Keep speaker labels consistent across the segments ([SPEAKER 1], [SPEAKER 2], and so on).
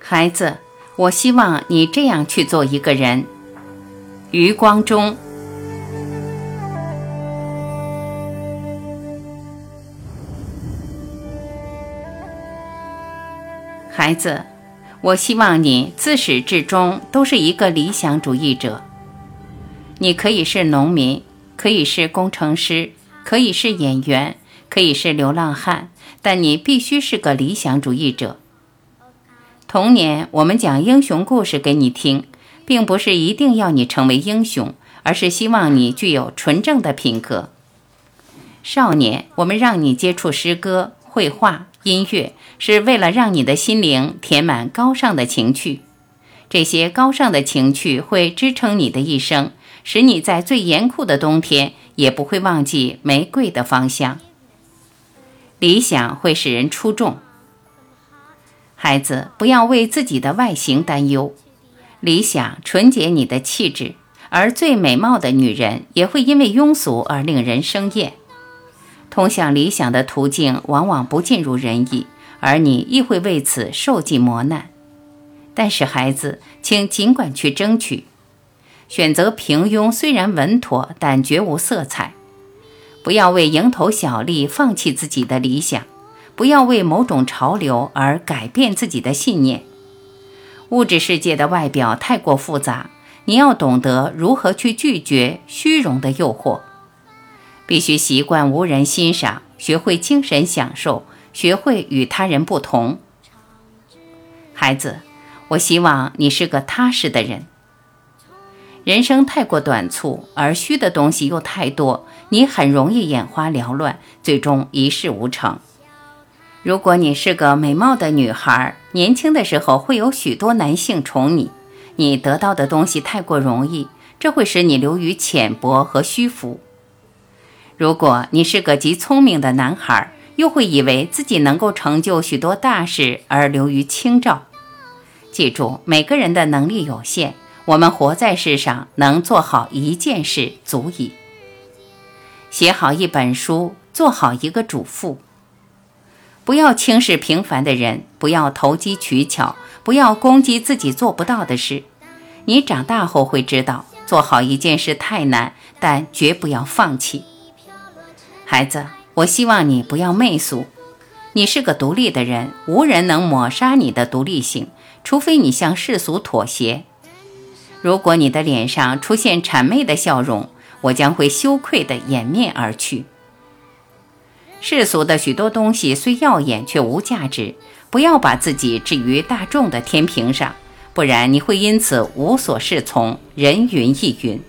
[SPEAKER 1] 孩子，我希望你这样去做一个人。余光中，孩子，我希望你自始至终都是一个理想主义者。你可以是农民，可以是工程师，可以是演员，可以是流浪汉，但你必须是个理想主义者。童年，我们讲英雄故事给你听，并不是一定要你成为英雄，而是希望你具有纯正的品格。少年，我们让你接触诗歌、绘画、音乐，是为了让你的心灵填满高尚的情趣。这些高尚的情趣会支撑你的一生。使你在最严酷的冬天也不会忘记玫瑰的芳香。理想会使人出众。孩子，不要为自己的外形担忧。理想纯洁你的气质，而最美貌的女人也会因为庸俗而令人生厌。通向理想的途径往往不尽如人意，而你亦会为此受尽磨难。但是，孩子，请尽管去争取。选择平庸虽然稳妥，但绝无色彩。不要为蝇头小利放弃自己的理想，不要为某种潮流而改变自己的信念。物质世界的外表太过复杂，你要懂得如何去拒绝虚荣的诱惑。必须习惯无人欣赏，学会精神享受，学会与他人不同。孩子，我希望你是个踏实的人。人生太过短促，而虚的东西又太多，你很容易眼花缭乱，最终一事无成。如果你是个美貌的女孩，年轻的时候会有许多男性宠你，你得到的东西太过容易，这会使你流于浅薄和虚浮。如果你是个极聪明的男孩，又会以为自己能够成就许多大事而流于轻躁。记住，每个人的能力有限。我们活在世上，能做好一件事足矣。写好一本书，做好一个主妇。不要轻视平凡的人，不要投机取巧，不要攻击自己做不到的事。你长大后会知道，做好一件事太难，但绝不要放弃。孩子，我希望你不要媚俗。你是个独立的人，无人能抹杀你的独立性，除非你向世俗妥协。如果你的脸上出现谄媚的笑容，我将会羞愧地掩面而去。世俗的许多东西虽耀眼，却无价值。不要把自己置于大众的天平上，不然你会因此无所适从，人云亦云。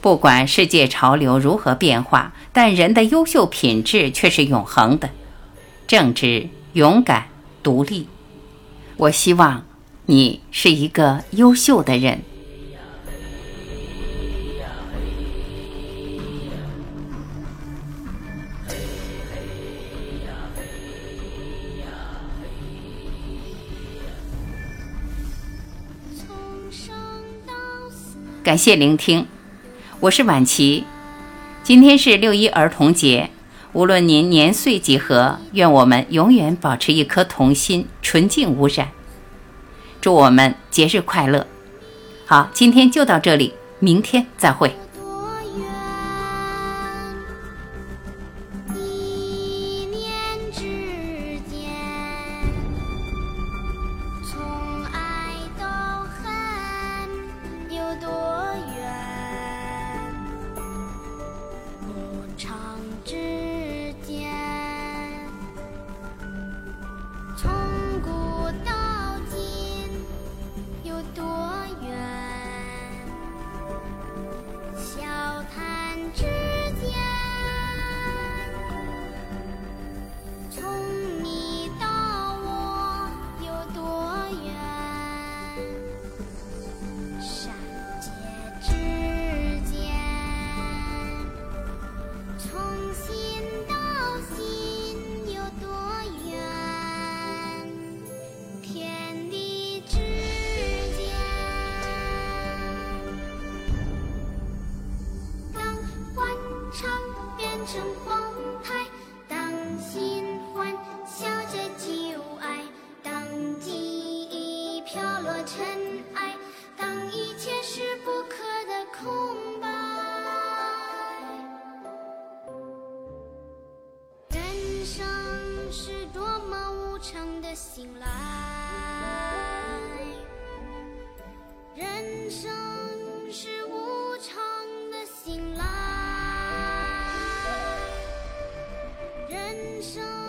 [SPEAKER 1] 不管世界潮流如何变化，但人的优秀品质却是永恒的：正直、勇敢、独立。我希望。你是一个优秀的人。感谢聆听，我是婉琪。今天是六一儿童节，无论您年岁几何，愿我们永远保持一颗童心，纯净无染。祝我们节日快乐！好，今天就到这里，明天再会。
[SPEAKER 2] 成荒台，当新欢笑着旧爱，当记忆飘落尘埃，当一切是不可的空白。人生是多么无常的。醒来。人生。人生。